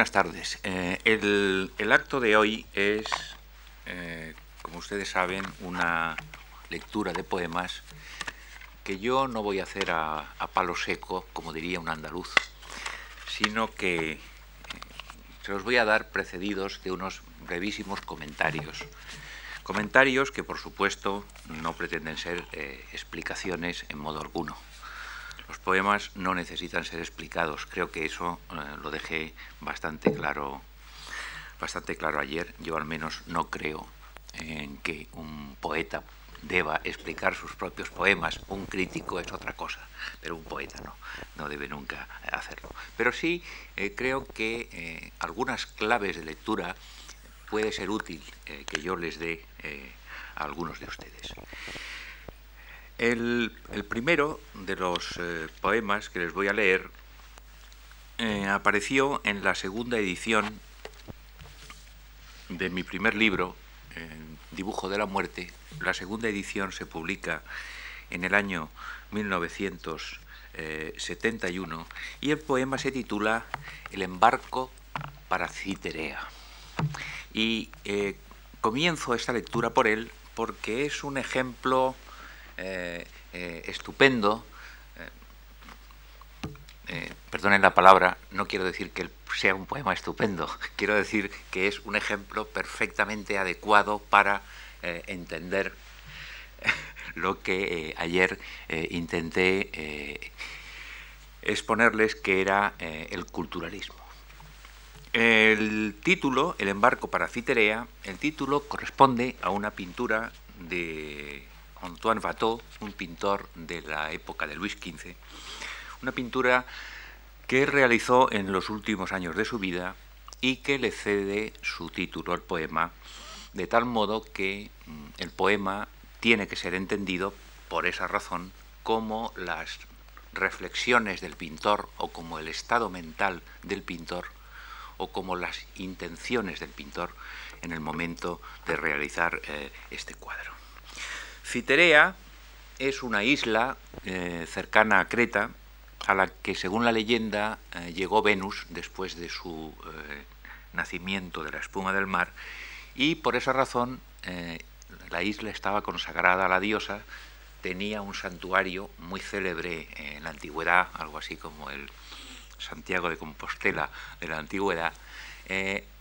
Buenas tardes. Eh, el, acto de hoy es, eh, como ustedes saben, una lectura de poemas que yo no voy a hacer a, palo seco, como diría un andaluz, sino que eh, se los voy a dar precedidos de unos brevísimos comentarios. Comentarios que, por supuesto, no pretenden ser explicaciones en modo alguno. Los poemas no necesitan ser explicados. Creo que eso eh, lo dejé bastante claro, bastante claro ayer. Yo al menos no creo en que un poeta deba explicar sus propios poemas. Un crítico es otra cosa, pero un poeta no, no debe nunca hacerlo. Pero sí eh, creo que eh, algunas claves de lectura puede ser útil que yo les dé a algunos de ustedes. El, primero de los eh, poemas que les voy a leer eh, apareció en la segunda edición de mi primer libro, Dibujo de la Muerte. La segunda edición se publica en el año 1971 y el poema se titula El embarco para Citerea. Y eh, comienzo esta lectura por él porque es un ejemplo eh, eh, estupendo, eh, perdonen la palabra, no quiero decir que sea un poema estupendo, quiero decir que es un ejemplo perfectamente adecuado para entender lo que ayer intenté exponerles que era el culturalismo. El título, El embarco para Citerea, el título corresponde a una pintura de Antoine Watteau, un pintor de la época de Luis XV, una pintura que realizó en los últimos años de su vida y que le cede su título al poema, de tal modo que mm, el poema tiene que ser entendido por esa razón como las reflexiones del pintor o como el estado mental del pintor o como las intenciones del pintor en el momento de realizar eh, este cuadro. Citerea es una isla eh, cercana a Creta, a la que según la leyenda eh, llegó Venus después de su eh, nacimiento de la espuma del mar, y por esa razón la isla estaba consagrada a la diosa, tenía un santuario muy célebre en la antigüedad, algo así como el Santiago de Compostela de la antigüedad,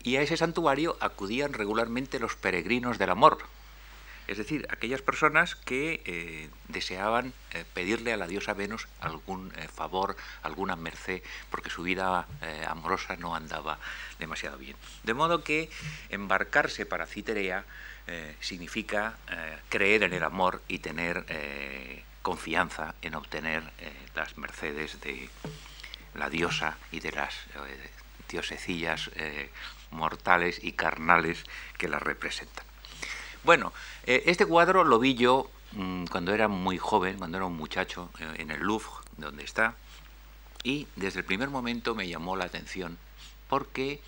y a ese santuario acudían regularmente los peregrinos del amor, es decir, aquellas personas que eh, deseaban eh, pedirle a la diosa Venus algún eh, favor, alguna merced, porque su vida amorosa no andaba demasiado bien. De modo que embarcarse para Citerea significa creer en el amor y tener confianza en obtener las mercedes de la diosa y de las diosecillas mortales y carnales que la representan. Bueno, eh, este cuadro lo vi yo mm, cuando era muy joven, cuando era un muchacho, eh, en el Louvre, donde está, y desde el primer momento me llamó la atención porque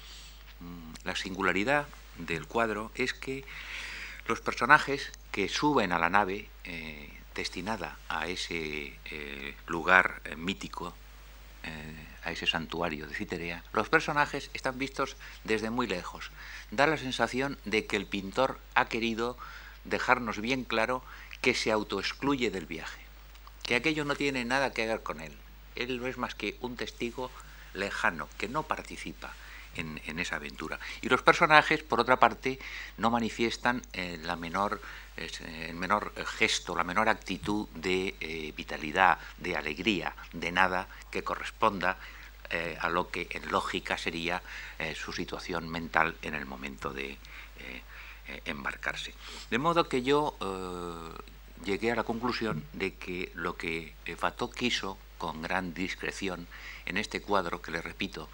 mm, la singularidad del cuadro es que los personajes que suben a la nave eh, destinada a ese lugar mítico, a ese santuario de Citerea, los personajes están vistos desde muy lejos. Da la sensación de que el pintor ha querido dejarnos bien claro que se autoexcluye del viaje, que aquello no tiene nada que ver con él. Él no es más que un testigo lejano, que no participa en, esa aventura. Y los personajes, por otra parte, no manifiestan eh, la menor, eh, el menor gesto, la menor actitud de eh, vitalidad, de alegría, de nada que corresponda a lo que en lógica sería su situación mental en el momento de embarcarse. De modo que yo llegué a la conclusión de que lo que Fató quiso con gran discreción en este cuadro, que le repito,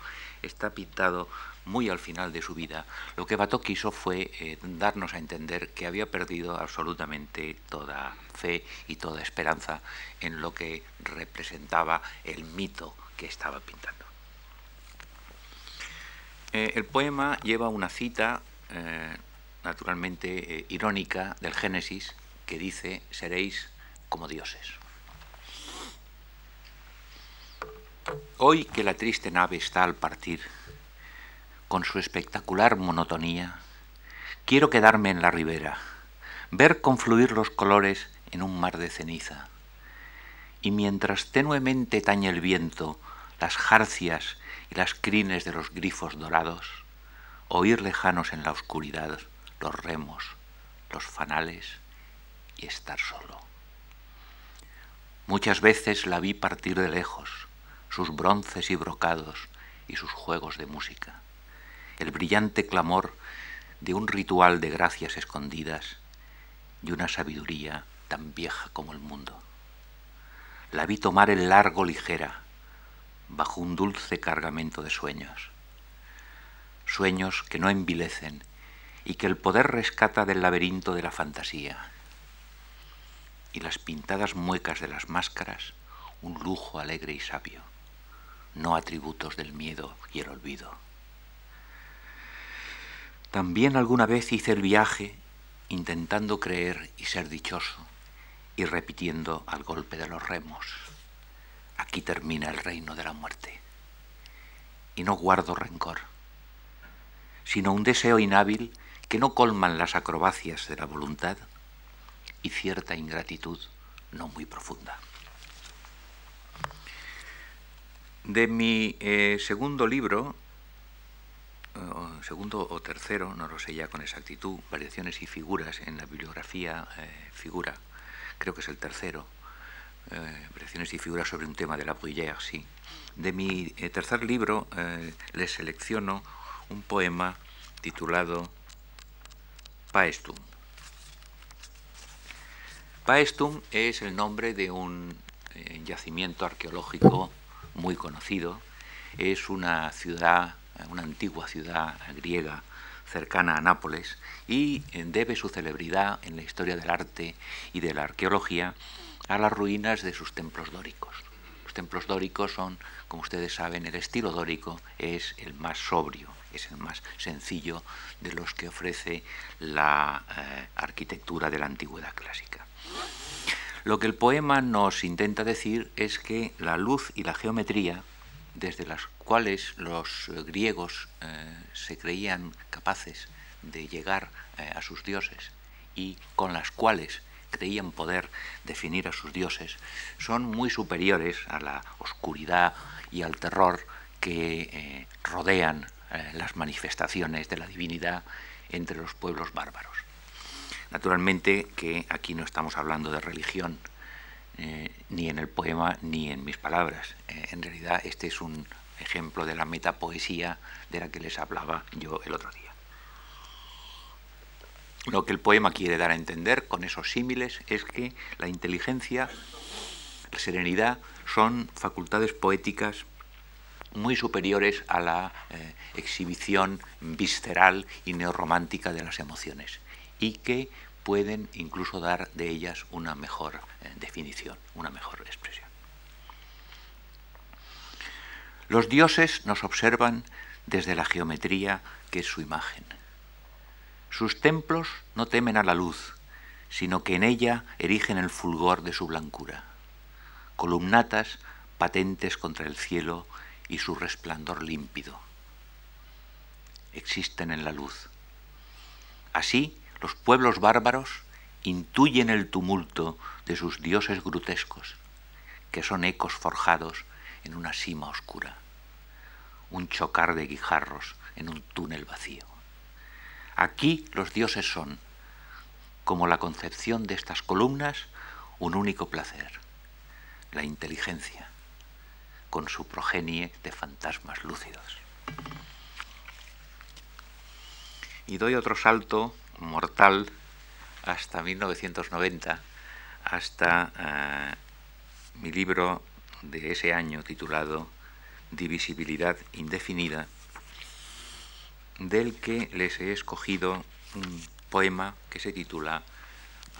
está pintado muy al final de su vida, lo que Bato quiso fue eh, darnos a entender que había perdido absolutamente toda fe y toda esperanza en lo que representaba el mito que estaba pintando. Eh, el poema lleva una cita eh, naturalmente irónica del Génesis que dice, seréis como dioses. Hoy que la triste nave está al partir, con su espectacular monotonía, quiero quedarme en la ribera, ver confluir los colores en un mar de ceniza. Y mientras tenuemente tañe el viento las jarcias y las crines de los grifos dorados, oír lejanos en la oscuridad los remos, los fanales y estar solo. Muchas veces la vi partir de lejos, sus bronces y brocados y sus juegos de música, el brillante clamor de un ritual de gracias escondidas y una sabiduría tan vieja como el mundo. La vi tomar el largo ligera, bajo un dulce cargamento de sueños, sueños que no envilecen y que el poder rescata del laberinto de la fantasía, y las pintadas muecas de las máscaras un lujo alegre y sabio, no atributos del miedo y el olvido. También alguna vez hice el viaje intentando creer y ser dichoso y repitiendo al golpe de los remos, aquí termina el reino de la muerte. Y no guardo rencor, sino un deseo inhábil que no colman las acrobacias de la voluntad y cierta ingratitud no muy profunda. De mi eh, segundo libro, segundo o tercero, no lo sé ya con exactitud, Variaciones y Figuras en la bibliografía eh, Figura, creo que es el tercero, eh, Variaciones y Figuras sobre un tema de la Bruyère, sí. De mi tercer libro les selecciono un poema titulado Paestum. Paestum es el nombre de un yacimiento arqueológico muy conocido. Es una ciudad una antigua ciudad griega cercana a Nápoles y eh, debe su celebridad en la historia del arte y de la arqueología a las ruinas de sus templos dóricos. Los templos dóricos son, como ustedes saben, el estilo dórico es el más sobrio, es el más sencillo de los que ofrece la eh, arquitectura de la antigüedad clásica. Lo que el poema nos intenta decir es que la luz y la geometría desde las cuales los eh, griegos eh, se creían capaces de llegar eh, a sus dioses y con las cuales creían poder definir a sus dioses, son muy superiores a la oscuridad y al terror que rodean las manifestaciones de la divinidad entre los pueblos bárbaros. Naturalmente que aquí no estamos hablando de religión, eh, ni en el poema ni en mis palabras. Eh, en realidad este es un ejemplo de la metapoesía de la que les hablaba yo el otro día. Lo que el poema quiere dar a entender con esos símiles es que la inteligencia, la serenidad son facultades poéticas muy superiores a la eh, exhibición visceral y neorromántica de las emociones y que pueden incluso dar de ellas una mejor eh, definición, una mejor expresión. Los dioses nos observan desde la geometría que es su imagen. Sus templos no temen a la luz, sino que en ella erigen el fulgor de su blancura, columnatas patentes contra el cielo y su resplandor límpido. Existen en la luz. Así, los pueblos bárbaros intuyen el tumulto de sus dioses grotescos, que son ecos forjados en una cima oscura, un chocar de guijarros en un túnel vacío. Aquí los dioses son, como la concepción de estas columnas, un único placer, la inteligencia, con su progenie de fantasmas lúcidos. Y doy otro salto mortal hasta 1990, hasta eh, mi libro de ese año titulado Divisibilidad indefinida, del que les he escogido un poema que se titula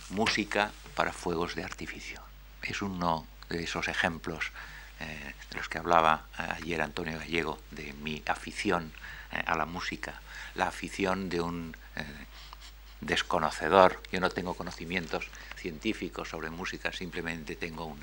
Música para fuegos de artificio. Es uno de esos ejemplos eh, de los que hablaba ayer Antonio Gallego, de mi afición eh, a la música, la afición de un desconocedor, yo no tengo conocimientos científicos sobre música, simplemente tengo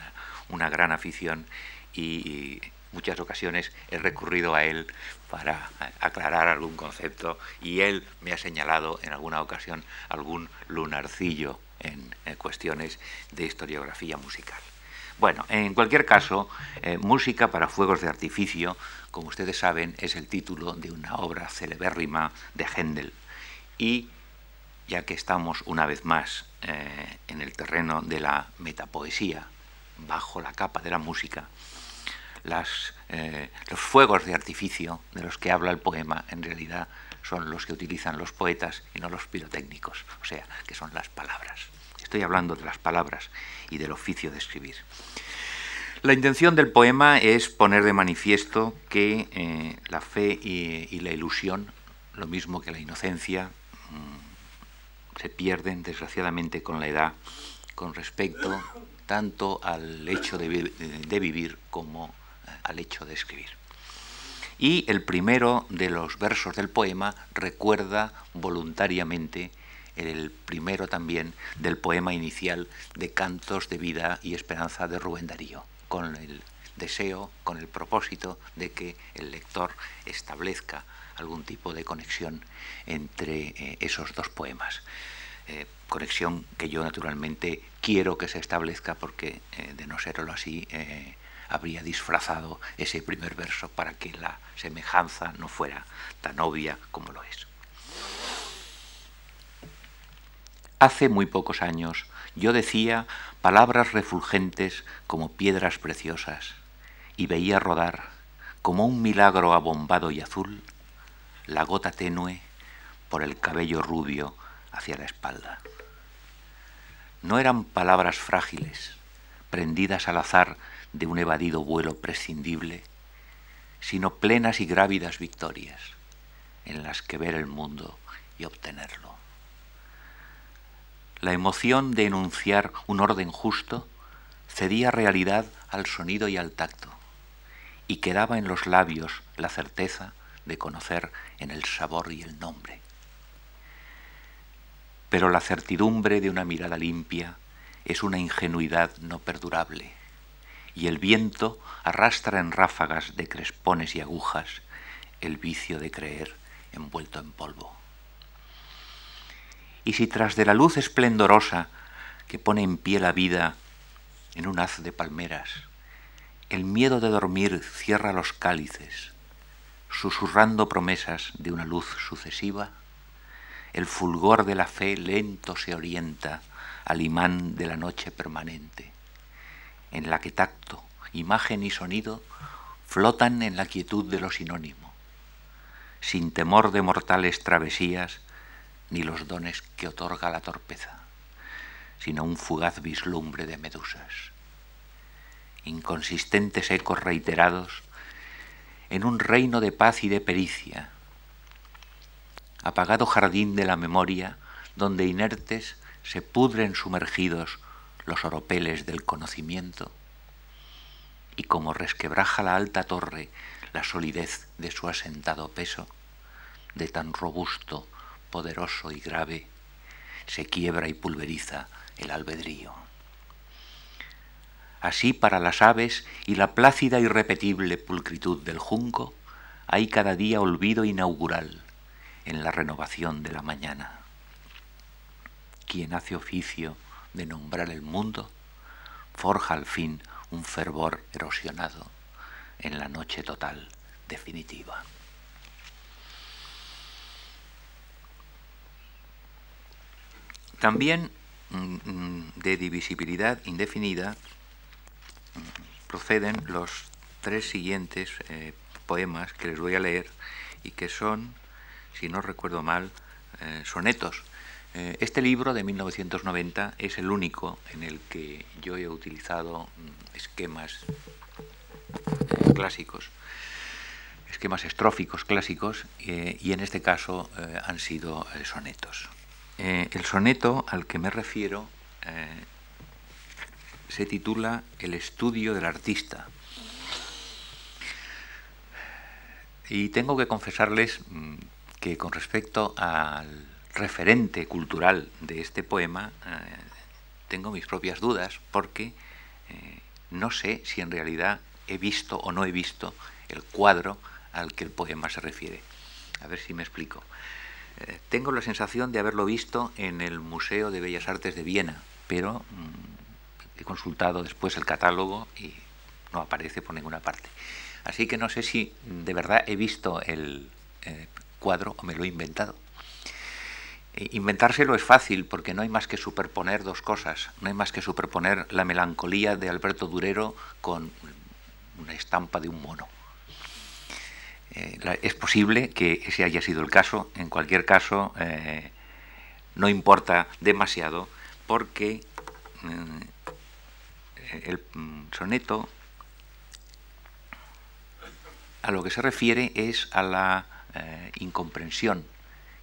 una, gran afición y, muchas ocasiones he recurrido a él para aclarar algún concepto y él me ha señalado en alguna ocasión algún lunarcillo en, cuestiones de historiografía musical. Bueno, en cualquier caso, eh, Música para Fuegos de Artificio, como ustedes saben, es el título de una obra celebérrima de Händel. Y ya que estamos una vez más eh, en el terreno de la metapoesía, bajo la capa de la música, eh, los fuegos de artificio de los que habla el poema en realidad son los que utilizan los poetas y no los pirotécnicos, o sea, que son las palabras. Estoy hablando de las palabras y del oficio de escribir. La intención del poema es poner de manifiesto que eh, la fe y, la ilusión, lo mismo que la inocencia, mm, se pierden desgraciadamente con la edad con respecto tanto al hecho de, vivir como eh, al hecho de escribir. Y el primero de los versos del poema recuerda voluntariamente el primero también del poema inicial de Cantos de Vida y Esperanza de Rubén Darío, con el deseo, con el propósito de que el lector establezca algún tipo de conexión entre eh, esos dos poemas. Eh, conexión que yo naturalmente quiero que se establezca porque eh, de no serlo así habría disfrazado ese primer verso para que la semejanza no fuera tan obvia como lo es. Hace muy pocos años yo decía palabras refulgentes como piedras preciosas y veía rodar, como un milagro abombado y azul, la gota tenue por el cabello rubio hacia la espalda. No eran palabras frágiles, prendidas al azar de un evadido vuelo prescindible, sino plenas y grávidas victorias en las que ver el mundo y obtenerlo. La emoción de enunciar un orden justo cedía realidad al sonido y al tacto, y quedaba en los labios la certeza de conocer en el sabor y el nombre. Pero la certidumbre de una mirada limpia es una ingenuidad no perdurable, y el viento arrastra en ráfagas de crespones y agujas el vicio de creer envuelto en polvo. Y si tras de la luz esplendorosa que pone en pie la vida en un haz de palmeras, el miedo de dormir cierra los cálices, susurrando promesas de una luz sucesiva, el fulgor de la fe lento se orienta al imán de la noche permanente, en la que tacto, imagen y sonido flotan en la quietud de lo sinónimo, sin temor de mortales travesías ni los dones que otorga la torpeza, sino un fugaz vislumbre de medusas. Inconsistentes ecos reiterados en un reino de paz y de pericia, apagado jardín de la memoria donde inertes se pudren sumergidos los oropeles del conocimiento, y como resquebraja la alta torre la solidez de su asentado peso, de tan robusto poderoso y grave, se quiebra y pulveriza el albedrío. Así para las aves y la plácida y repetible pulcritud del junco, hay cada día olvido inaugural en la renovación de la mañana. Quien hace oficio de nombrar el mundo, forja al fin un fervor erosionado en la noche total definitiva. También mm, mm, de divisibilidad indefinida proceden los tres siguientes eh, poemas que les voy a leer y que son, si no recuerdo mal, eh, sonetos. Eh, este libro de 1990 es el único en el que yo he utilizado esquemas clásicos, esquemas estróficos clásicos, y en este caso han sido sonetos. El soneto al que me refiero se titula El estudio del artista. Y tengo que confesarles mm, que con respecto al referente cultural de este poema, eh, tengo mis propias dudas porque no sé si en realidad he visto o no he visto el cuadro al que el poema se refiere. A ver si me explico. Eh, tengo la sensación de haberlo visto en el Museo de Bellas Artes de Viena, pero mm, he consultado después el catálogo y no aparece por ninguna parte. Así que no sé si de verdad he visto el eh, cuadro o me lo he inventado. Eh, inventárselo es fácil porque no hay más que superponer dos cosas. No hay más que superponer la melancolía de Alberto Durero con una estampa de un mono. Eh, es posible que ese haya sido el caso. En cualquier caso, eh, no importa demasiado porque mm, el soneto a lo que se refiere es a la eh, incomprensión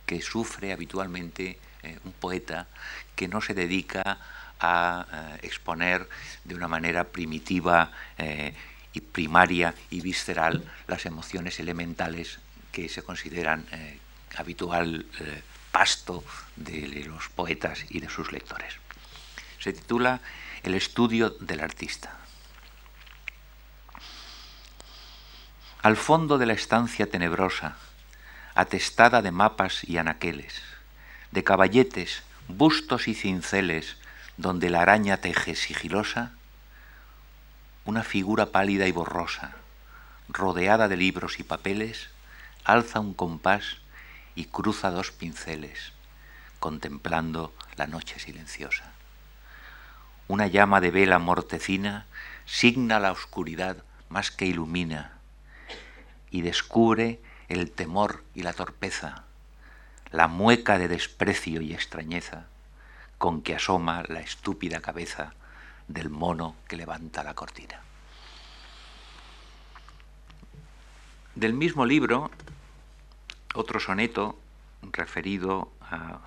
que sufre habitualmente un poeta que no se dedica a exponer de una manera primitiva y primaria y visceral las emociones elementales que se consideran eh, habitual eh, pasto de los poetas y de sus lectores. Se titula El estudio del artista. Al fondo de la estancia tenebrosa, atestada de mapas y anaqueles, de caballetes, bustos y cinceles, donde la araña teje sigilosa, una figura pálida y borrosa, rodeada de libros y papeles, alza un compás y cruza dos pinceles, contemplando la noche silenciosa. Una llama de vela mortecina signa la oscuridad más que ilumina y descubre el temor y la torpeza, la mueca de desprecio y extrañeza con que asoma la estúpida cabeza del mono que levanta la cortina. Del mismo libro, otro soneto referido a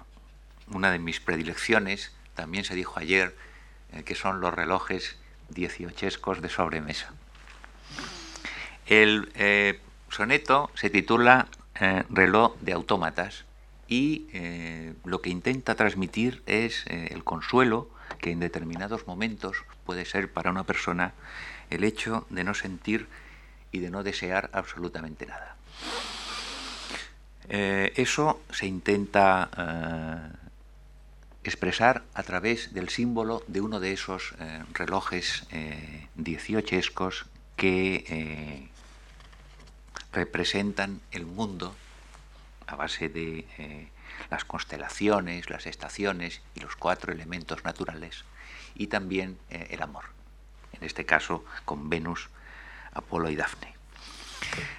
una de mis predilecciones, también se dijo ayer, que son los relojes dieciochescos de sobremesa. El eh, soneto se titula eh, Reloj de autómatas y lo que intenta transmitir es el consuelo que en determinados momentos puede ser para una persona el hecho de no sentir y de no desear absolutamente nada. Eh, eso se intenta eh, expresar a través del símbolo de uno de esos eh, relojes dieciochescos que representan el mundo a base de las constelaciones, las estaciones y los cuatro elementos naturales, y también eh, el amor, en este caso con Venus, Apolo y Dafne.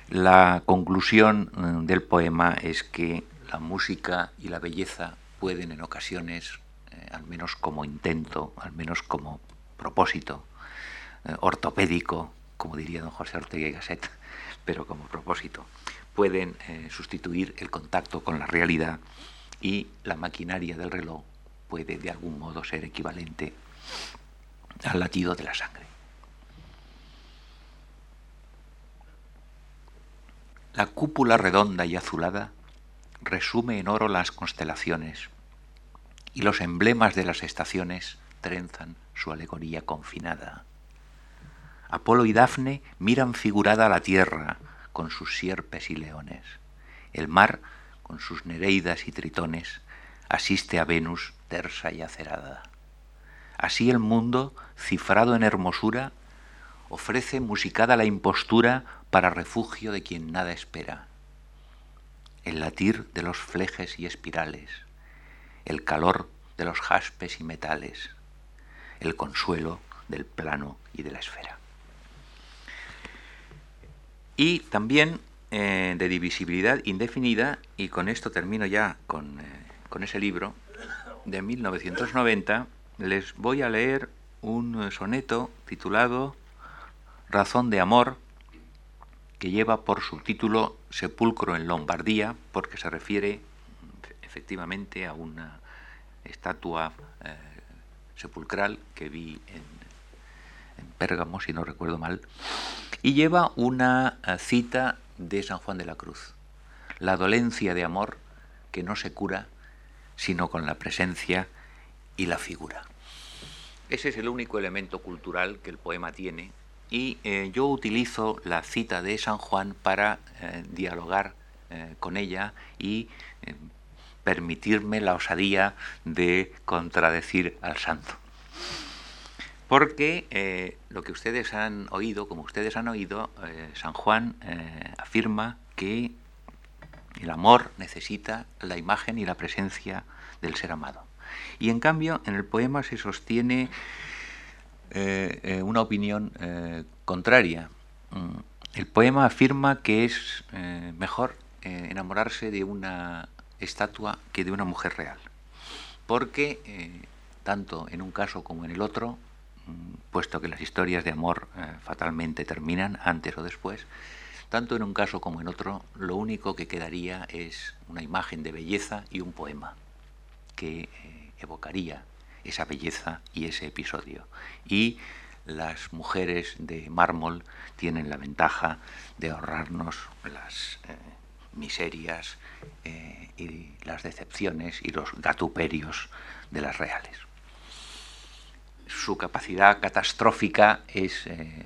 La conclusión mm, del poema es que la música y la belleza pueden en ocasiones, eh, al menos como intento, al menos como propósito eh, ortopédico, como diría don José Ortega y Gasset, pero como propósito, pueden sustituir el contacto con la realidad y la maquinaria del reloj puede de algún modo ser equivalente al latido de la sangre. La cúpula redonda y azulada resume en oro las constelaciones y los emblemas de las estaciones trenzan su alegoría confinada. Apolo y Dafne miran figurada la tierra con sus sierpes y leones. El mar con sus nereidas y tritones, asiste a Venus tersa y acerada. Así el mundo, cifrado en hermosura, ofrece musicada la impostura para refugio de quien nada espera. El latir de los flejes y espirales, el calor de los jaspes y metales, el consuelo del plano y de la esfera. Y también eh, de divisibilidad indefinida, y con esto termino ya con, eh, con ese libro, de 1990, les voy a leer un soneto titulado Razón de Amor, que lleva por subtítulo Sepulcro en Lombardía, porque se refiere efectivamente a una estatua eh, sepulcral que vi en, Pérgamo, si no recuerdo mal, y lleva una cita de San Juan de la Cruz. La dolencia de amor que no se cura sino con la presencia y la figura. Ese es el único elemento cultural que el poema tiene y yo utilizo la cita de San Juan para dialogar con ella y permitirme la osadía de contradecir al santo. Porque eh, lo que ustedes han oído, como ustedes han oído, eh, San Juan eh, afirma que el amor necesita la imagen y la presencia del ser amado. Y en cambio, en el poema se sostiene una opinión contraria. Mm, el poema afirma que es mejor enamorarse de una estatua que de una mujer real. Porque eh, tanto en un caso como en el otro, mm, puesto que las historias de amor eh, fatalmente terminan antes o después, tanto en un caso como en otro, lo único que quedaría es una imagen de belleza y un poema que eh, evocaría esa belleza y ese episodio. Y las mujeres de mármol tienen la ventaja de ahorrarnos las miserias eh, y las decepciones y los gatuperios de las reales. Su capacidad catastrófica es eh,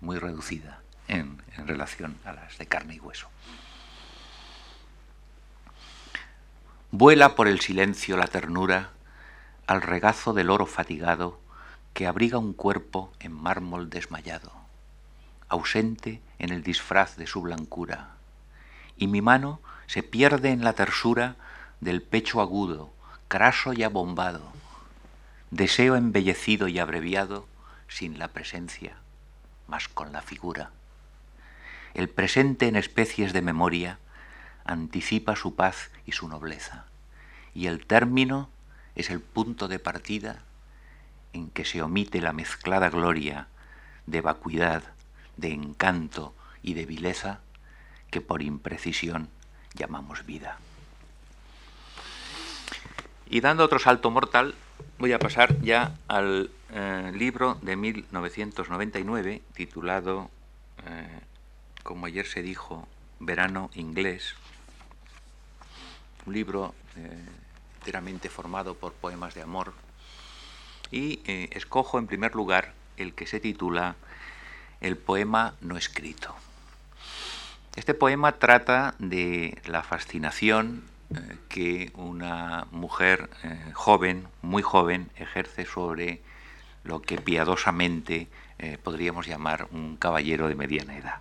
muy reducida en, en relación a las de carne y hueso. Vuela por el silencio la ternura al regazo del oro fatigado que abriga un cuerpo en mármol desmayado, ausente en el disfraz de su blancura, y mi mano se pierde en la tersura del pecho agudo, craso y abombado, deseo embellecido y abreviado sin la presencia, mas con la figura. El presente en especies de memoria anticipa su paz y su nobleza, y el término es el punto de partida en que se omite la mezclada gloria de vacuidad, de encanto y de vileza que por imprecisión llamamos vida. Y dando otro salto mortal, voy a pasar ya al eh, libro de 1999 titulado, eh, como ayer se dijo, Verano inglés, un libro eh, enteramente formado por poemas de amor, y escojo en primer lugar el que se titula El poema no escrito. Este poema trata de la fascinación eh, que una mujer eh, joven, muy joven, ejerce sobre lo que piadosamente eh, podríamos llamar un caballero de mediana edad.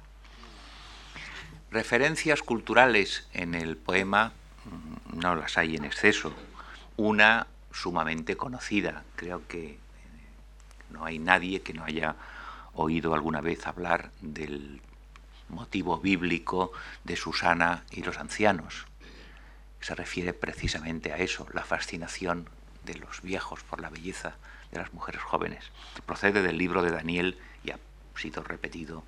Referencias culturales en el poema mm, no las hay en exceso. Una sumamente conocida, creo que no hay nadie que no haya oído alguna vez hablar del motivo bíblico de Susana y los ancianos. Se refiere precisamente a eso, la fascinación de los viejos por la belleza de las mujeres jóvenes. Procede del libro de Daniel y ha sido repetido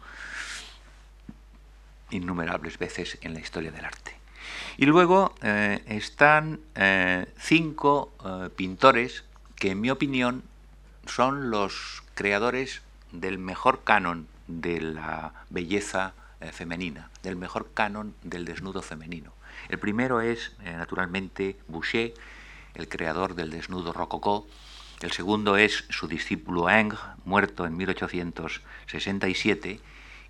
innumerables veces en la historia del arte. Y luego eh, están eh, cinco eh, pintores que, en mi opinión, son los creadores del mejor canon de la belleza eh, femenina, del mejor canon del desnudo femenino. El primero es, eh, naturalmente, Boucher, el creador del desnudo rococó. El segundo es su discípulo Ingres, muerto en 1867.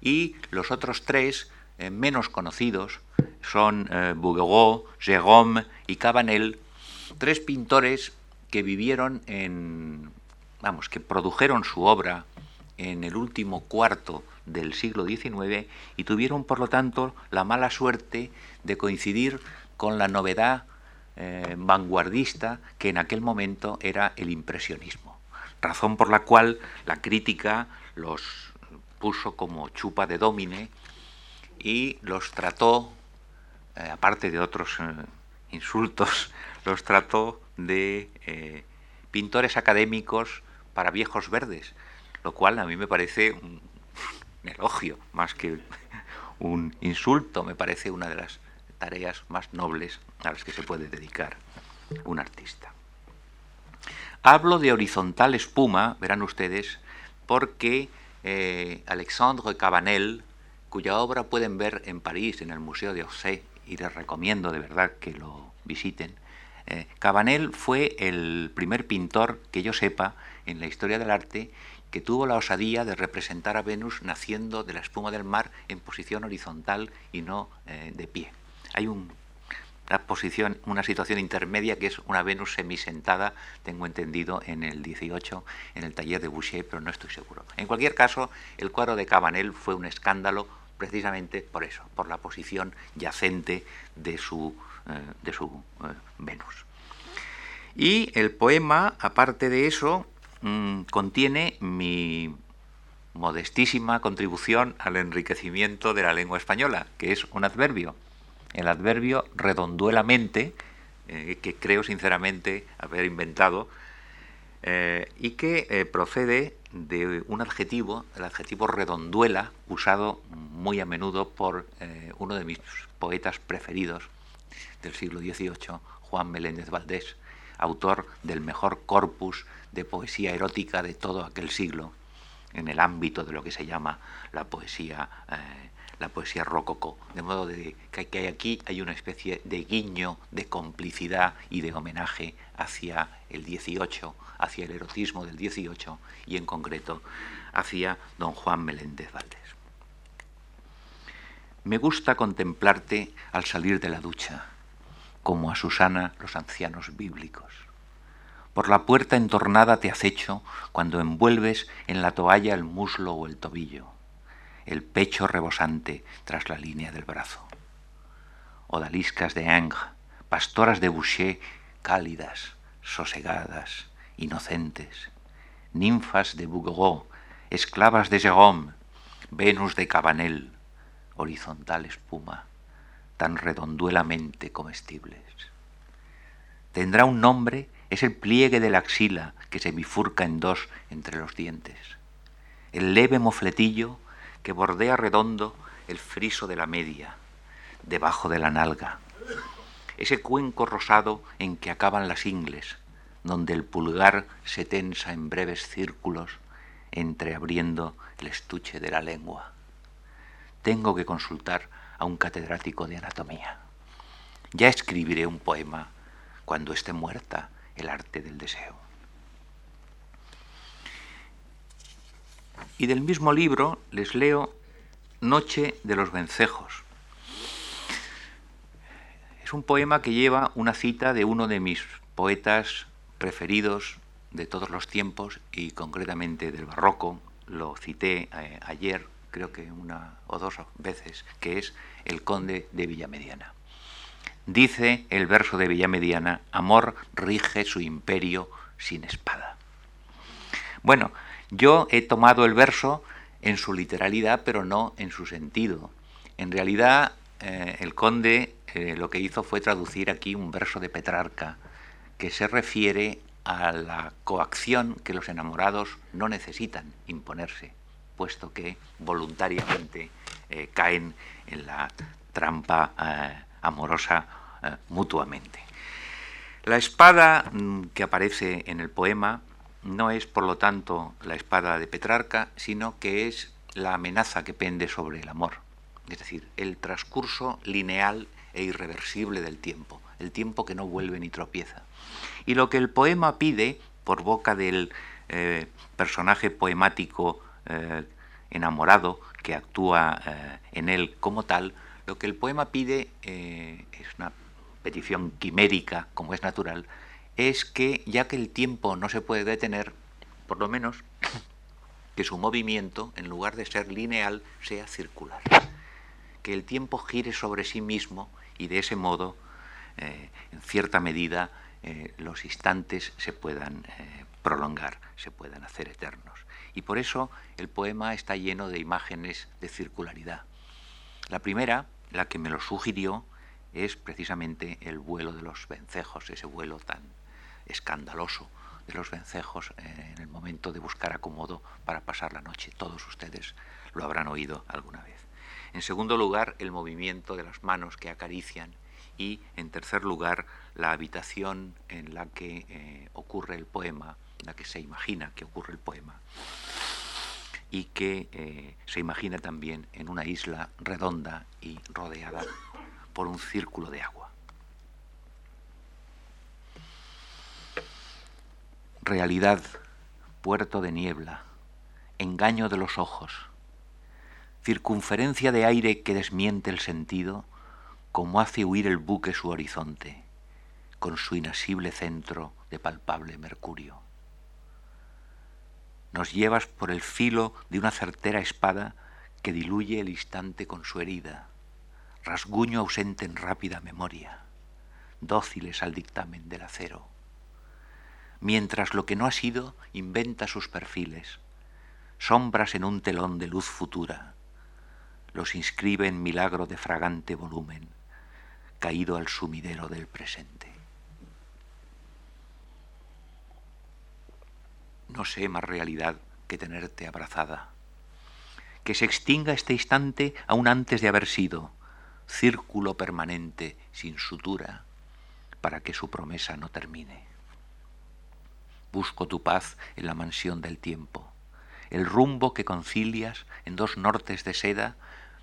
Y los otros tres, eh, menos conocidos, son Bouguereau, Jérôme y Cabanel, tres pintores que vivieron en, vamos, que produjeron su obra en el último cuarto del siglo XIX y tuvieron, por lo tanto, la mala suerte de coincidir con la novedad eh, vanguardista que en aquel momento era el impresionismo, razón por la cual la crítica los puso como chupa de domine y los trató, eh, aparte de otros eh, insultos, los trató de pintores académicos para viejos verdes, lo cual a mí me parece un, elogio más que un insulto, me parece una de las tareas más nobles a las que se puede dedicar un artista. Hablo de horizontal espuma, verán ustedes, porque eh, Alexandre Cabanel, cuya obra pueden ver en París, en el Museo de Orsay, y les recomiendo de verdad que lo visiten, eh, Cabanel fue el primer pintor que yo sepa en la historia del arte que tuvo la osadía de representar a Venus naciendo de la espuma del mar en posición horizontal y no eh, de pie. Hay un, una, posición, una situación intermedia que es una Venus semisentada, tengo entendido, en el 18, en el taller de Boucher, pero no estoy seguro. En cualquier caso, el cuadro de Cabanel fue un escándalo precisamente por eso, por la posición yacente de su, eh, de su eh, Venus. Y el poema, aparte de eso, mm, contiene mi modestísima contribución al enriquecimiento de la lengua española, que es un adverbio. El adverbio redonduelamente, eh, que creo sinceramente haber inventado, eh, y que eh, procede de un adjetivo, el adjetivo redonduela, usado muy a menudo por uno de mis poetas preferidos del siglo XVIII, Juan Meléndez Valdés, autor del mejor corpus de poesía erótica de todo aquel siglo, en el ámbito de lo que se llama la poesía, eh, la poesía rococó. De modo de que aquí hay una especie de guiño, de complicidad y de homenaje hacia el 18, hacia el erotismo del 18 y en concreto hacia don Juan Meléndez Valdés. Me gusta contemplarte al salir de la ducha como a Susana los ancianos bíblicos. Por la puerta entornada te acecho cuando envuelves en la toalla el muslo o el tobillo, el pecho rebosante tras la línea del brazo. Odaliscas de Ingres, pastoras de Boucher, cálidas, sosegadas, inocentes, ninfas de Bouguereau, esclavas de Jérôme, Venus de Cabanel, horizontal espuma, tan redonduelamente comestibles. Tendrá un nombre, es el pliegue de la axila que se bifurca en dos entre los dientes, el leve mofletillo que bordea redondo el friso de la media, debajo de la nalga, ese cuenco rosado en que acaban las ingles, donde el pulgar se tensa en breves círculos entreabriendo el estuche de la lengua. Tengo que consultar a un catedrático de anatomía. Ya escribiré un poema cuando esté muerta el arte del deseo. Y del mismo libro les leo Noche de los Vencejos. Es un poema que lleva una cita de uno de mis poetas preferidos de todos los tiempos y concretamente del barroco. Lo cité eh, ayer creo que una o dos veces, que es el conde de Villamediana. Dice el verso de Villamediana, amor rige su imperio sin espada. Bueno, yo he tomado el verso en su literalidad, pero no en su sentido. En realidad, eh, el conde eh, lo que hizo fue traducir aquí un verso de Petrarca que se refiere a la coacción que los enamorados no necesitan imponerse, puesto que voluntariamente eh, caen en la trampa amorosa eh, mutuamente. La espada mm, que aparece en el poema no es, por lo tanto, la espada de Petrarca, sino que es la amenaza que pende sobre el amor, es decir, el transcurso lineal e irreversible del tiempo, el tiempo que no vuelve ni tropieza. Y lo que el poema pide, por boca del personaje poemático eh, enamorado que actúa eh, en él como tal, lo que el poema pide eh, es una petición quimérica, como es natural, es que ya que el tiempo no se puede detener, por lo menos que su movimiento, en lugar de ser lineal, sea circular. Que el tiempo gire sobre sí mismo y de ese modo, en cierta medida, los instantes se puedan prolongar, se puedan hacer eternos y por eso el poema está lleno de imágenes de circularidad. La primera, la que me lo sugirió, es precisamente el vuelo de los vencejos, ese vuelo tan escandaloso de los vencejos en el momento de buscar acomodo para pasar la noche. Todos ustedes lo habrán oído alguna vez. En segundo lugar, el movimiento de las manos que acarician y, en tercer lugar, la habitación en la que eh, ocurre el poema, en la que se imagina que ocurre el poema y que eh, se imagina también en una isla redonda y rodeada por un círculo de agua. Realidad, puerto de niebla, engaño de los ojos, circunferencia de aire que desmiente el sentido, como hace huir el buque su horizonte, con su inasible centro de palpable mercurio. Nos llevas por el filo de una certera espada que diluye el instante con su herida, rasguño ausente en rápida memoria, dóciles al dictamen del acero. Mientras lo que no ha sido inventa sus perfiles, sombras en un telón de luz futura, los inscribe en milagro de fragante volumen, caído al sumidero del presente. No sé más realidad que tenerte abrazada, que se extinga este instante aún antes de haber sido círculo permanente sin sutura, para que su promesa no termine. Busco tu paz en la mansión del tiempo, el rumbo que concilias en dos nortes de seda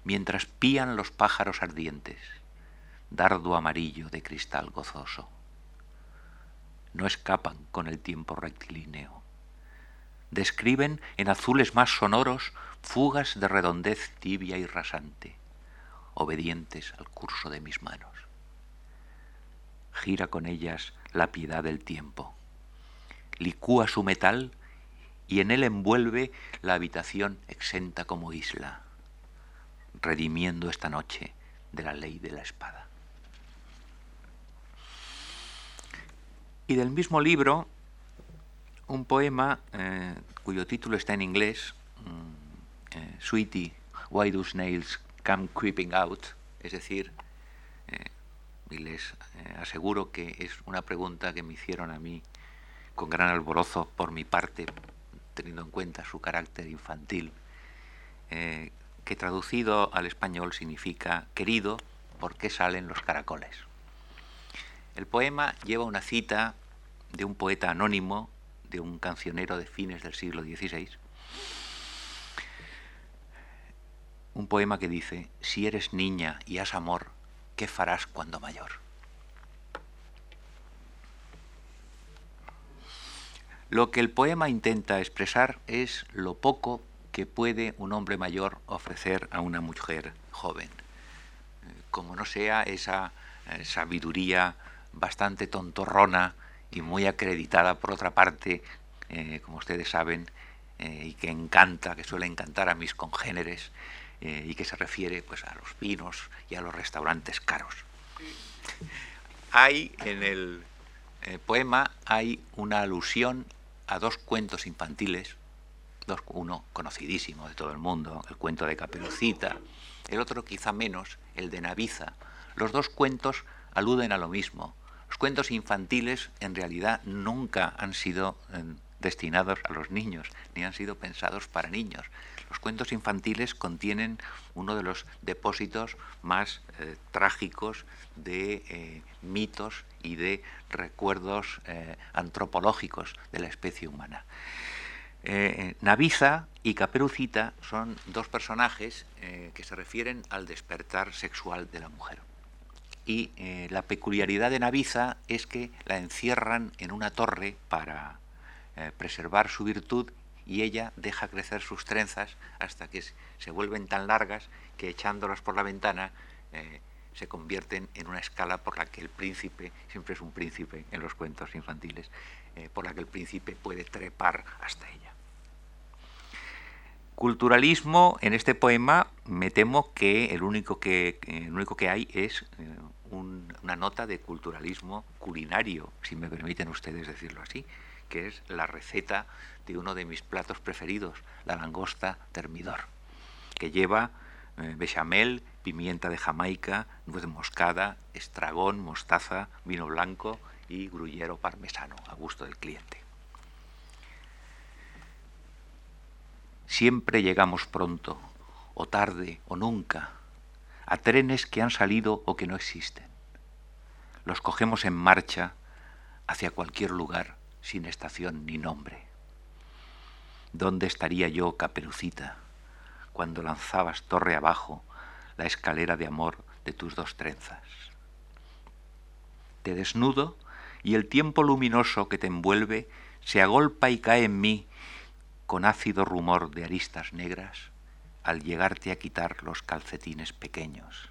mientras pían los pájaros ardientes, dardo amarillo de cristal gozoso. No escapan con el tiempo rectilíneo. Describen en azules más sonoros fugas de redondez tibia y rasante, obedientes al curso de mis manos. Gira con ellas la piedad del tiempo, licúa su metal y en él envuelve la habitación exenta como isla redimiendo esta noche de la ley de la espada. Y del mismo libro, un poema eh, cuyo título está en inglés, mm, eh, Sweetie, Why Do Snails Come Creeping Out? Es decir, eh, y les aseguro que es una pregunta que me hicieron a mí con gran alborozo por mi parte, teniendo en cuenta su carácter infantil, que traducido al español significa querido, ¿por qué salen los caracoles? El poema lleva una cita de un poeta anónimo, de un cancionero de fines del siglo XVI, un poema que dice, si eres niña y has amor, ¿qué farás cuando mayor? Lo que el poema intenta expresar es lo poco que puede un hombre mayor ofrecer a una mujer joven. Eh, como no sea esa eh, sabiduría bastante tontorrona y muy acreditada por otra parte, eh, como ustedes saben, y que encanta, que suele encantar a mis congéneres, y que se refiere pues, a los vinos y a los restaurantes caros. Hay en el poema hay una alusión a dos cuentos infantiles uno conocidísimo de todo el mundo, el cuento de Caperucita, el otro quizá menos, el de Naviza. Los dos cuentos aluden a lo mismo. Los cuentos infantiles en realidad nunca han sido eh, destinados a los niños, ni han sido pensados para niños. Los cuentos infantiles contienen uno de los depósitos más eh, trágicos de eh, mitos y de recuerdos antropológicos de la especie humana. Eh, Naviza y Caperucita son dos personajes eh, que se refieren al despertar sexual de la mujer. Y eh, la peculiaridad de Naviza es que la encierran en una torre para preservar su virtud y ella deja crecer sus trenzas hasta que se vuelven tan largas que echándolas por la ventana se convierten en una escala por la que el príncipe, siempre es un príncipe en los cuentos infantiles, por la que el príncipe puede trepar hasta ella. Culturalismo, en este poema me temo que el único que, el único que hay es eh, una nota de culturalismo culinario, si me permiten ustedes decirlo así, que es la receta de uno de mis platos preferidos, la langosta termidor, que lleva eh, bechamel, pimienta de Jamaica, nuez moscada, estragón, mostaza, vino blanco y gruyero parmesano, a gusto del cliente. Siempre llegamos pronto, o tarde, o nunca, a trenes que han salido o que no existen. Los cogemos en marcha hacia cualquier lugar sin estación ni nombre. ¿Dónde estaría yo, caperucita, cuando lanzabas torre abajo la escalera de amor de tus dos trenzas? Te desnudo y el tiempo luminoso que te envuelve se agolpa y cae en mí con ácido rumor de aristas negras, al llegarte a quitar los calcetines pequeños,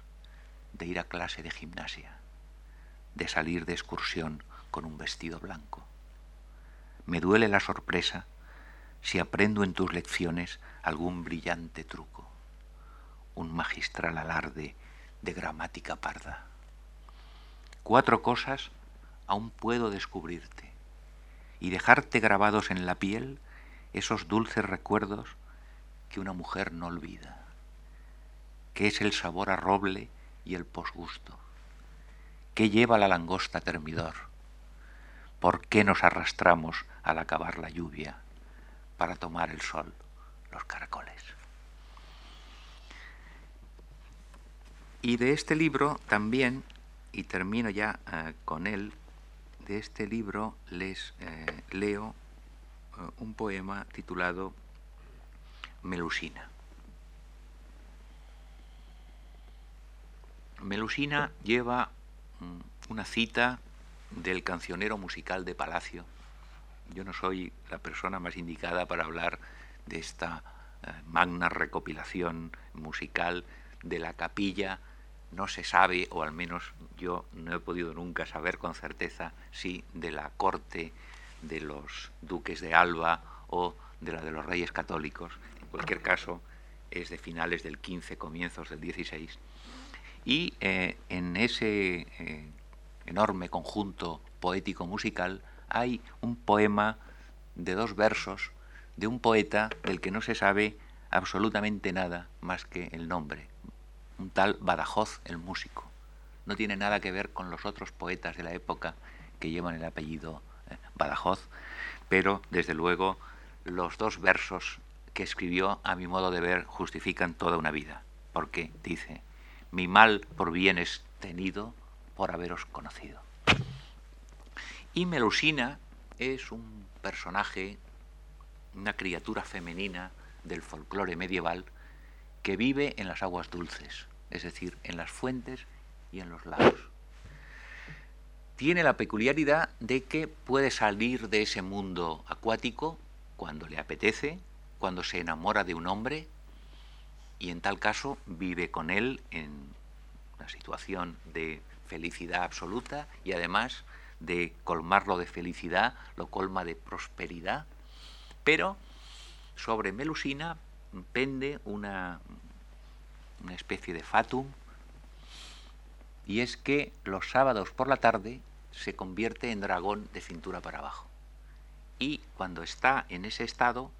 de ir a clase de gimnasia, de salir de excursión con un vestido blanco. Me duele la sorpresa si aprendo en tus lecciones algún brillante truco, un magistral alarde de gramática parda. Cuatro cosas aún puedo descubrirte y dejarte grabados en la piel esos dulces recuerdos que una mujer no olvida, que es el sabor a roble y el posgusto, que lleva la langosta termidor, por qué nos arrastramos al acabar la lluvia para tomar el sol, los caracoles. Y de este libro también, y termino ya eh, con él, de este libro les eh, leo eh, un poema titulado Melusina. Melusina lleva mm, una cita del cancionero musical de Palacio. Yo no soy la persona más indicada para hablar de esta eh, magna recopilación musical de la capilla. No se sabe, o al menos yo no he podido nunca saber con certeza, si de la corte de los duques de Alba o de la de los reyes católicos. En cualquier caso, es de finales del 15, comienzos del 16. Y eh, en ese eh, enorme conjunto poético musical hay un poema de dos versos de un poeta del que no se sabe absolutamente nada más que el nombre, un tal Badajoz el músico. No tiene nada que ver con los otros poetas de la época que llevan el apellido eh, Badajoz, pero desde luego los dos versos que escribió, a mi modo de ver, justifican toda una vida, porque dice, mi mal por bien es tenido por haberos conocido. Y Melusina es un personaje, una criatura femenina del folclore medieval que vive en las aguas dulces, es decir, en las fuentes y en los lagos. Tiene la peculiaridad de que puede salir de ese mundo acuático cuando le apetece, cuando se enamora de un hombre y en tal caso vive con él en una situación de felicidad absoluta y además de colmarlo de felicidad, lo colma de prosperidad, pero sobre Melusina pende una, una especie de fatum, y es que los sábados por la tarde se convierte en dragón de cintura para abajo. Y cuando está en ese estado,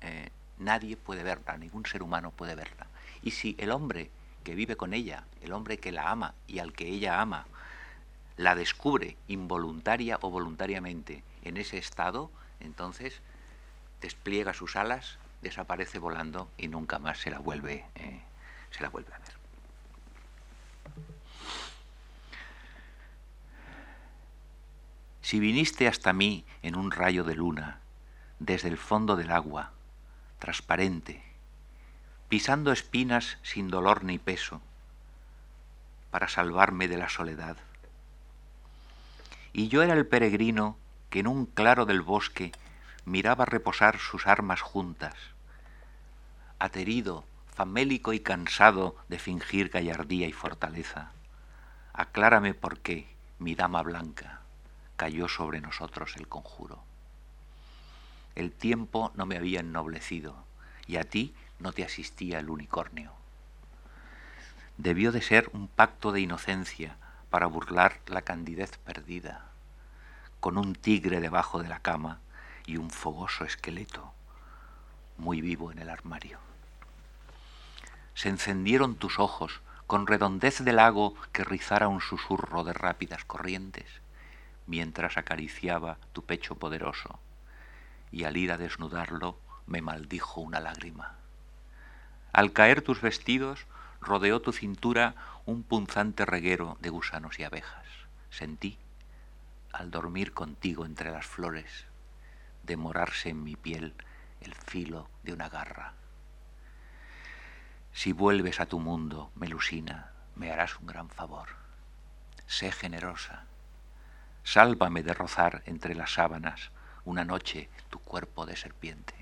eh, nadie puede verla, ningún ser humano puede verla. Y si el hombre que vive con ella, el hombre que la ama y al que ella ama, la descubre involuntaria o voluntariamente en ese estado, entonces despliega sus alas, desaparece volando y nunca más se la vuelve, eh, se la vuelve a ver. Si viniste hasta mí en un rayo de luna, desde el fondo del agua, transparente, pisando espinas sin dolor ni peso, para salvarme de la soledad, y yo era el peregrino que en un claro del bosque miraba reposar sus armas juntas, aterido, famélico y cansado de fingir gallardía y fortaleza. Aclárame por qué, mi dama blanca, cayó sobre nosotros el conjuro. El tiempo no me había ennoblecido y a ti no te asistía el unicornio. Debió de ser un pacto de inocencia para burlar la candidez perdida, con un tigre debajo de la cama y un fogoso esqueleto muy vivo en el armario. Se encendieron tus ojos con redondez de lago que rizara un susurro de rápidas corrientes, mientras acariciaba tu pecho poderoso, y al ir a desnudarlo me maldijo una lágrima. Al caer tus vestidos, rodeó tu cintura un punzante reguero de gusanos y abejas. Sentí, al dormir contigo entre las flores, demorarse en mi piel el filo de una garra. Si vuelves a tu mundo, Melusina, me harás un gran favor. Sé generosa. Sálvame de rozar entre las sábanas una noche tu cuerpo de serpiente.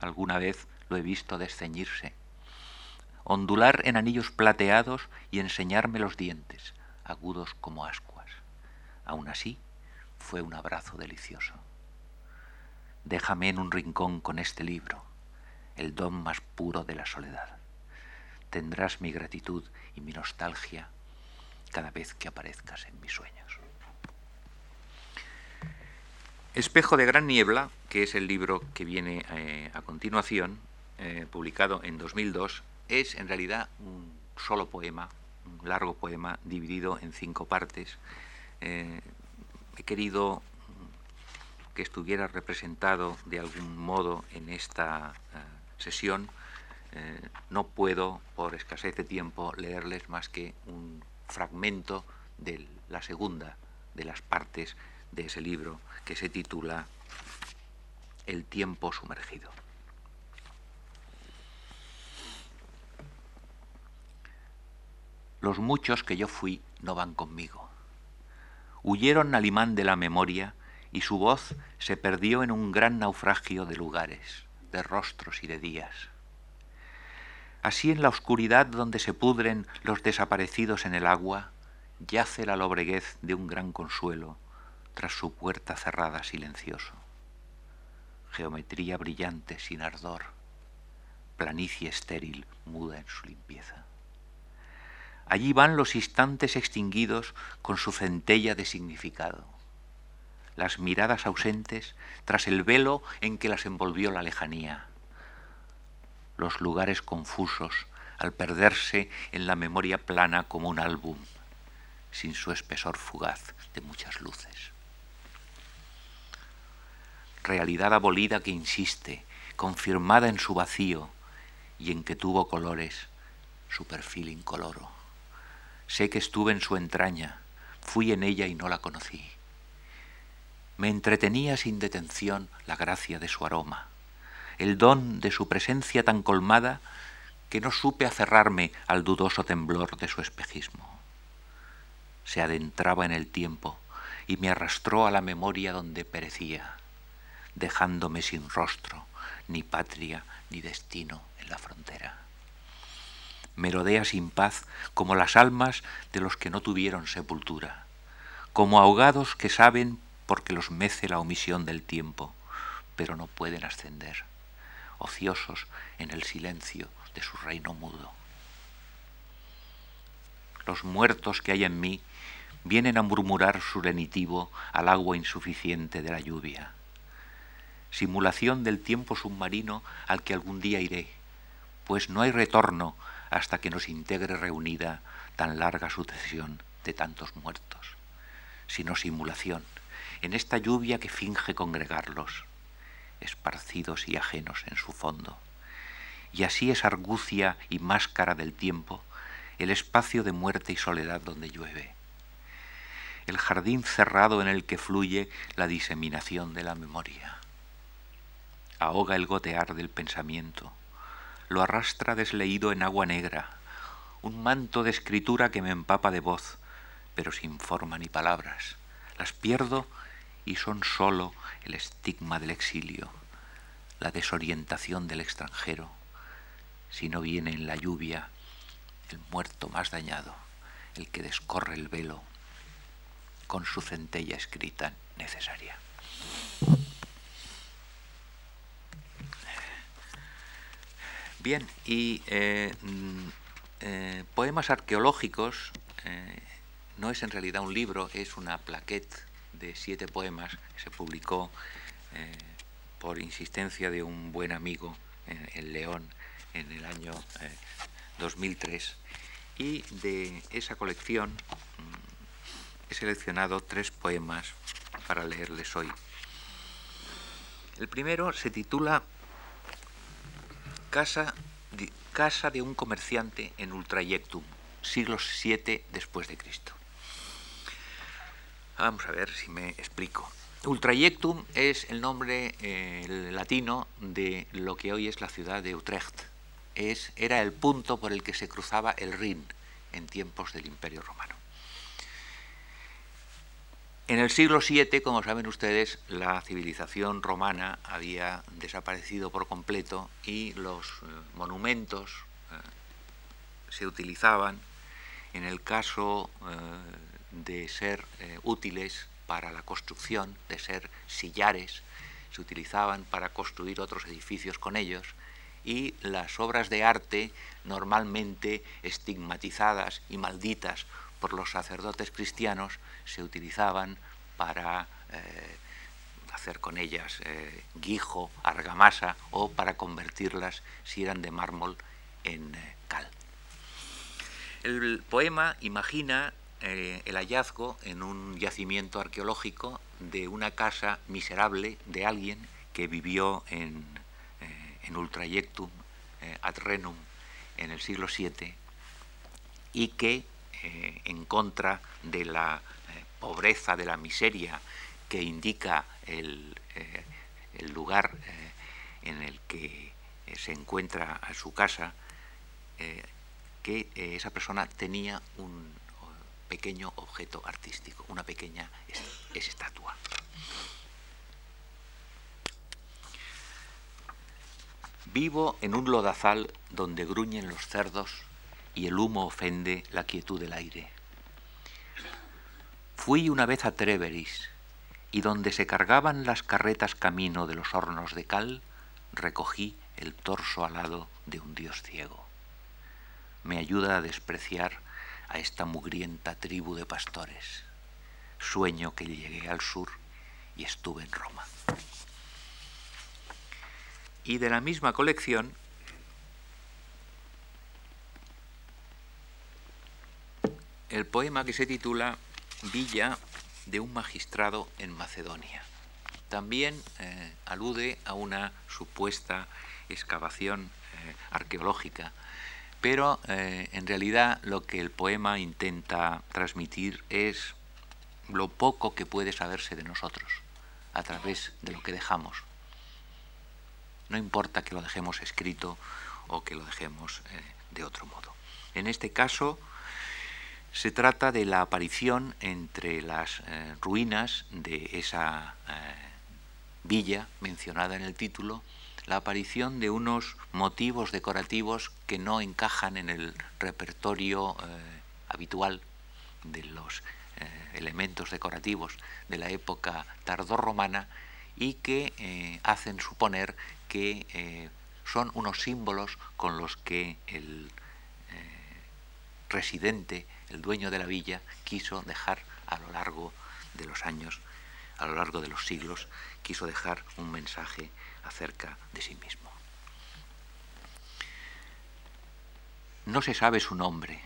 alguna vez lo he visto desceñirse, ondular en anillos plateados y enseñarme los dientes, agudos como ascuas. Aún así, fue un abrazo delicioso. Déjame en un rincón con este libro, el don más puro de la soledad. Tendrás mi gratitud y mi nostalgia cada vez que aparezcas en mis sueños. Espejo de gran niebla, que es el libro que viene eh, a continuación, eh, publicado en 2002, es en realidad un solo poema, un largo poema dividido en cinco partes. Eh, he querido que estuviera representado de algún modo en esta sesión. no puedo, por escasez de tiempo, leerles más que un fragmento de la segunda de las partes de ese libro que se titula El tiempo sumergido. Los muchos que yo fui no van conmigo. Huyeron al imán de la memoria y su voz se perdió en un gran naufragio de lugares, de rostros y de días. Así en la oscuridad donde se pudren los desaparecidos en el agua, yace la lobreguez de un gran consuelo, tras su puerta cerrada silencioso. Geometría brillante sin ardor, planicie estéril muda en su limpieza. Allí van los instantes extinguidos con su centella de significado, las miradas ausentes tras el velo en que las envolvió la lejanía, los lugares confusos al perderse en la memoria plana como un álbum, sin su espesor fugaz de muchas luces. Realidad abolida que insiste, confirmada en su vacío y en que tuvo colores, su perfil incoloro. Sé que estuve en su entraña, fui en ella y no la conocí. Me entretenía sin detención la gracia de su aroma, el don de su presencia tan colmada que no supe aferrarme al dudoso temblor de su espejismo. Se adentraba en el tiempo y me arrastró a la memoria donde perecía dejándome sin rostro, ni patria, ni destino en la frontera. Merodea sin paz como las almas de los que no tuvieron sepultura, como ahogados que saben porque los mece la omisión del tiempo, pero no pueden ascender, ociosos en el silencio de su reino mudo. Los muertos que hay en mí vienen a murmurar su lenitivo al agua insuficiente de la lluvia simulación del tiempo submarino al que algún día iré, pues no hay retorno hasta que nos integre reunida tan larga sucesión de tantos muertos, sino simulación. En esta lluvia que finge congregarlos, esparcidos y ajenos en su fondo. Y así es argucia y máscara del tiempo el espacio de muerte y soledad donde llueve, el jardín cerrado en el que fluye la diseminación de la memoria. Ahoga el gotear del pensamiento, lo arrastra desleído en agua negra, un manto de escritura que me empapa de voz, pero sin forma ni palabras. Las pierdo y son sólo el estigma del exilio, la desorientación del extranjero, si no viene en la lluvia el muerto más dañado, el que descorre el velo con su centella escrita necesaria. Bien, y eh, mm, eh, Poemas Arqueológicos eh, no es en realidad un libro, es una plaquette de siete poemas que se publicó por insistencia de un buen amigo en León en el año 2003. Y de esa colección mm, he seleccionado tres poemas para leerles hoy. El primero se titula casa de, casa de un comerciante en Ultrayectum, siglo VII después de Cristo. Vamos a ver si me explico. Ultrayectum es el nombre eh, latino de lo que hoy es la ciudad de Utrecht. Es, era el punto por el que se cruzaba el Rin en tiempos del Imperio Romano. En el siglo VII, como saben ustedes, la civilización romana había desaparecido por completo y los eh, monumentos eh, se utilizaban en el caso eh, de ser útiles para la construcción, de ser sillares, se utilizaban para construir otros edificios con ellos y las obras de arte normalmente estigmatizadas y malditas por los sacerdotes cristianos se utilizaban para eh, hacer con ellas eh, guijo, argamasa o para convertirlas, si eran de mármol, en eh, cal. El poema imagina el hallazgo en un yacimiento arqueológico de una casa miserable de alguien que vivió en, en Ultrayectum ad Renum en el siglo VII y que eh, en contra de la eh, pobreza, de la miseria que indica el, eh, lugar en el que se encuentra a su casa, que esa persona tenía un pequeño objeto artístico, una pequeña estatua. Vivo en un lodazal donde gruñen los cerdos y el humo ofende la quietud del aire. Fui una vez a Treveris, y donde se cargaban las carretas camino de los hornos de cal, recogí el torso alado de un dios ciego. Me ayuda a despreciar a esta mugrienta tribu de pastores. Sueño que llegué al sur y estuve en Roma. Y de la misma colección el poema que se titula Villa de un magistrado en Macedonia. También eh, alude a una supuesta excavación eh, arqueológica, pero eh, en realidad lo que el poema intenta transmitir es lo poco que puede saberse de nosotros a través de lo que dejamos. No importa que lo dejemos escrito o que lo dejemos de otro modo. En este caso, se trata de la aparición entre las eh, ruinas de esa eh, villa mencionada en el título, la aparición de unos motivos decorativos que no encajan en el repertorio eh, habitual de los elementos decorativos de la época tardorromana y que hacen suponer que son unos símbolos con los que el residente el dueño de la villa quiso dejar a lo largo de los años, a lo largo de los siglos, quiso dejar un mensaje acerca de sí mismo. No se sabe su nombre.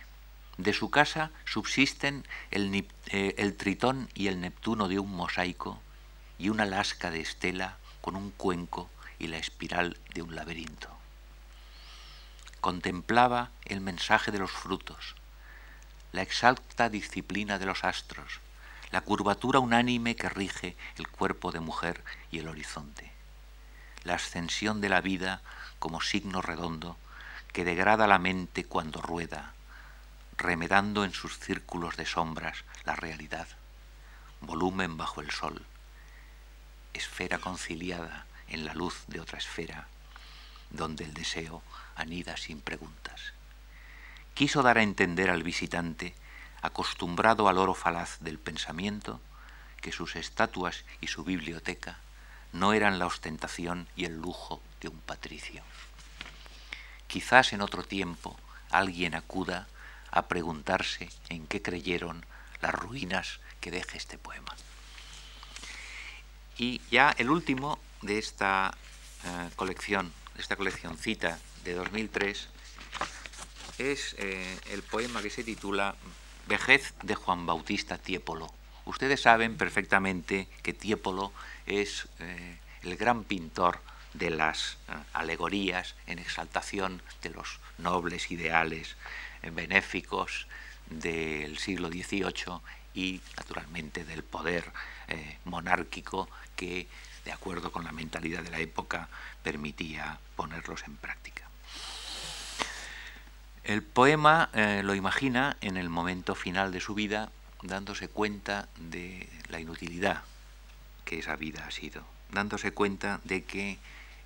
De su casa subsisten el, eh, el tritón y el neptuno de un mosaico y una lasca de estela con un cuenco y la espiral de un laberinto. Contemplaba el mensaje de los frutos, la exacta disciplina de los astros, la curvatura unánime que rige el cuerpo de mujer y el horizonte, la ascensión de la vida como signo redondo que degrada la mente cuando rueda, remedando en sus círculos de sombras la realidad, volumen bajo el sol, esfera conciliada en la luz de otra esfera, donde el deseo anida sin preguntas quiso dar a entender al visitante, acostumbrado al oro falaz del pensamiento, que sus estatuas y su biblioteca no eran la ostentación y el lujo de un patricio. Quizás en otro tiempo alguien acuda a preguntarse en qué creyeron las ruinas que deja este poema. Y ya el último de esta eh, colección, de esta coleccioncita de 2003, es eh, el poema que se titula Vejez de Juan Bautista Tiepolo. Ustedes saben perfectamente que Tiepolo es eh, el gran pintor de las eh, alegorías en exaltación de los nobles ideales benéficos del siglo XVIII y naturalmente del poder monárquico que, de acuerdo con la mentalidad de la época, permitía ponerlos en práctica. El poema eh, lo imagina en el momento final de su vida, dándose cuenta de la inutilidad que esa vida ha sido, dándose cuenta de que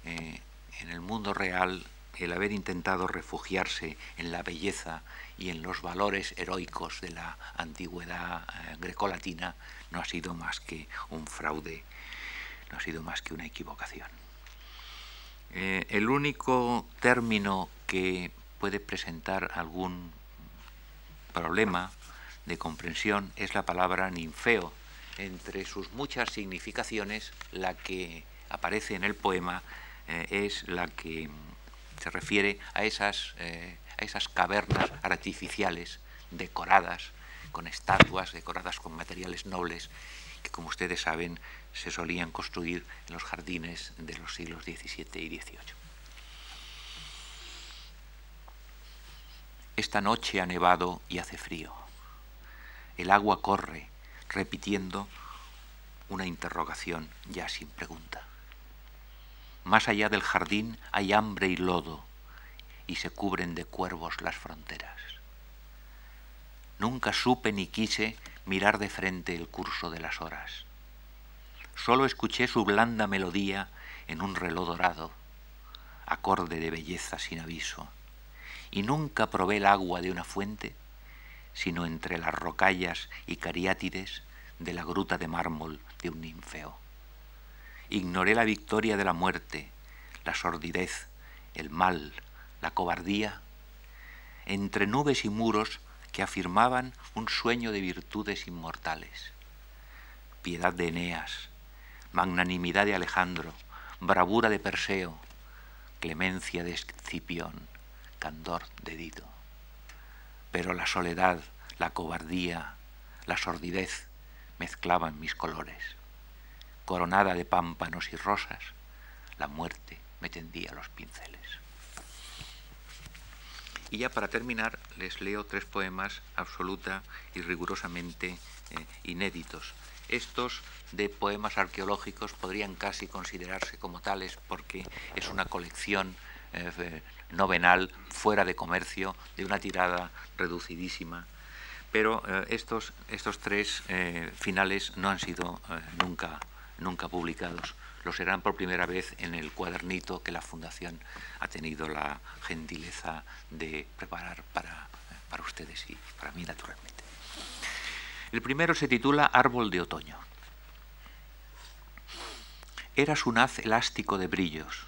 eh, en el mundo real el haber intentado refugiarse en la belleza y en los valores heroicos de la antigüedad eh, grecolatina no ha sido más que un fraude, no ha sido más que una equivocación. El único término que puede presentar algún problema de comprensión es la palabra ninfeo. Entre sus muchas significaciones, la que aparece en el poema eh, es la que se refiere a esas, eh, a esas cavernas artificiales decoradas con estatuas, decoradas con materiales nobles, que como ustedes saben se solían construir en los jardines de los siglos XVII y XVIII. Esta noche ha nevado y hace frío. El agua corre, repitiendo una interrogación ya sin pregunta. Más allá del jardín hay hambre y lodo, y se cubren de cuervos las fronteras. Nunca supe ni quise mirar de frente el curso de las horas. Solo escuché su blanda melodía en un reloj dorado, acorde de belleza sin aviso, y nunca probé el agua de una fuente, sino entre las rocallas y cariátides de la gruta de mármol de un ninfeo ignoré la victoria de la muerte, la sordidez, el mal, la cobardía, entre nubes y muros que afirmaban un sueño de virtudes inmortales. Piedad de Eneas, magnanimidad de Alejandro, bravura de Perseo, clemencia de Escipión, candor de Dido. Pero la soledad, la cobardía, la sordidez mezclaban mis colores coronada de pámpanos y rosas, la muerte me tendía los pinceles. Y ya para terminar les leo tres poemas absoluta y rigurosamente eh, inéditos. Estos de poemas arqueológicos podrían casi considerarse como tales porque es una colección eh, novenal fuera de comercio de una tirada reducidísima pero eh, estos, estos tres finales no han sido nunca nunca publicados. Lo serán por primera vez en el cuadernito que la Fundación ha tenido la gentileza de preparar para, para ustedes y para mí naturalmente. El primero se titula Árbol de Otoño. Eras un haz elástico de brillos,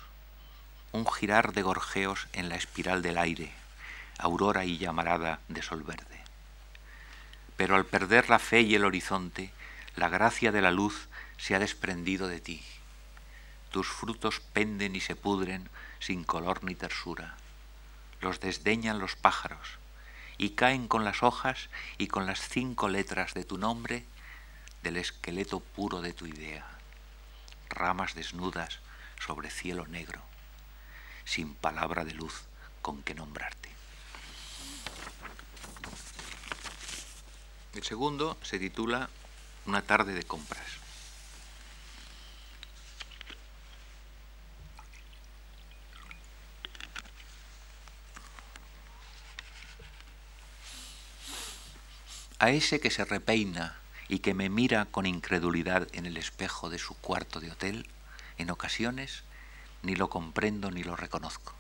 un girar de gorjeos en la espiral del aire, aurora y llamarada de sol verde. Pero al perder la fe y el horizonte, la gracia de la luz se ha desprendido de ti. Tus frutos penden y se pudren sin color ni tersura. Los desdeñan los pájaros y caen con las hojas y con las cinco letras de tu nombre del esqueleto puro de tu idea. Ramas desnudas sobre cielo negro, sin palabra de luz con que nombrarte. El segundo se titula Una tarde de compras. a ese que se repeina y que me mira con incredulidad en el espejo de su cuarto de hotel, en ocasiones ni lo comprendo ni lo reconozco.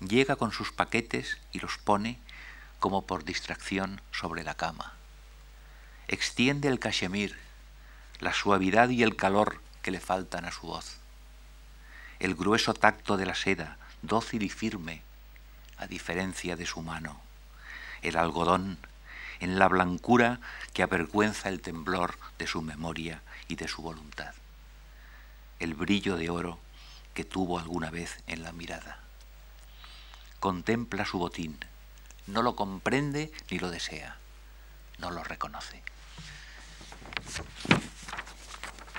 Llega con sus paquetes y los pone como por distracción sobre la cama. Extiende el cachemir, la suavidad y el calor que le faltan a su voz. El grueso tacto de la seda, dócil y firme, a diferencia de su mano. El algodón en la blancura que avergüenza el temblor de su memoria y de su voluntad, el brillo de oro que tuvo alguna vez en la mirada. Contempla su botín, no lo comprende ni lo desea, no lo reconoce.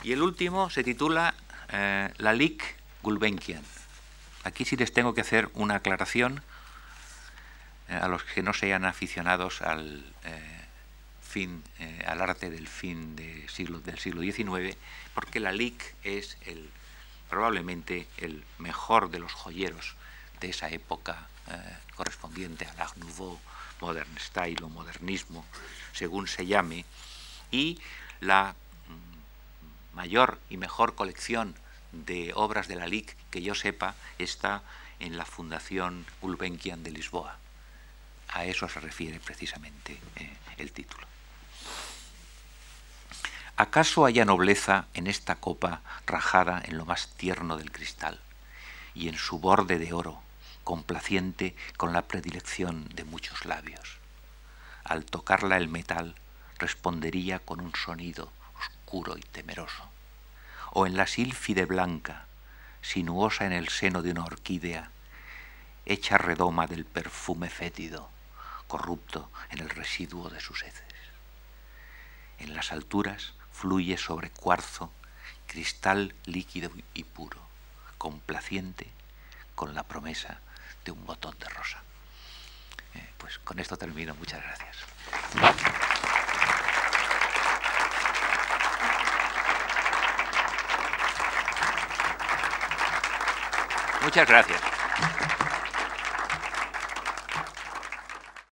Y el último se titula eh, La Lik Gulbenkian. Aquí sí les tengo que hacer una aclaración eh, a los que no sean aficionados al eh, fin, al arte del fin siglo, del siglo XIX, porque la LIC es el, probablemente el mejor de los joyeros de esa época correspondiente al Art Nouveau, Modern Style o modernismo, según se llame, y la mm, mayor y mejor colección de obras de la LIC que yo sepa está en la Fundación Gulbenkian de Lisboa. A eso se refiere precisamente eh, el título. ¿Acaso haya nobleza en esta copa rajada en lo más tierno del cristal y en su borde de oro, complaciente con la predilección de muchos labios? Al tocarla el metal respondería con un sonido oscuro y temeroso. O en la sílfide blanca, sinuosa en el seno de una orquídea, hecha redoma del perfume fétido, corrupto en el residuo de sus heces. En las alturas fluye sobre cuarzo, cristal líquido y puro, complaciente con la promesa de un botón de rosa. Eh, pues con esto termino. Muchas gracias. Muchas gracias.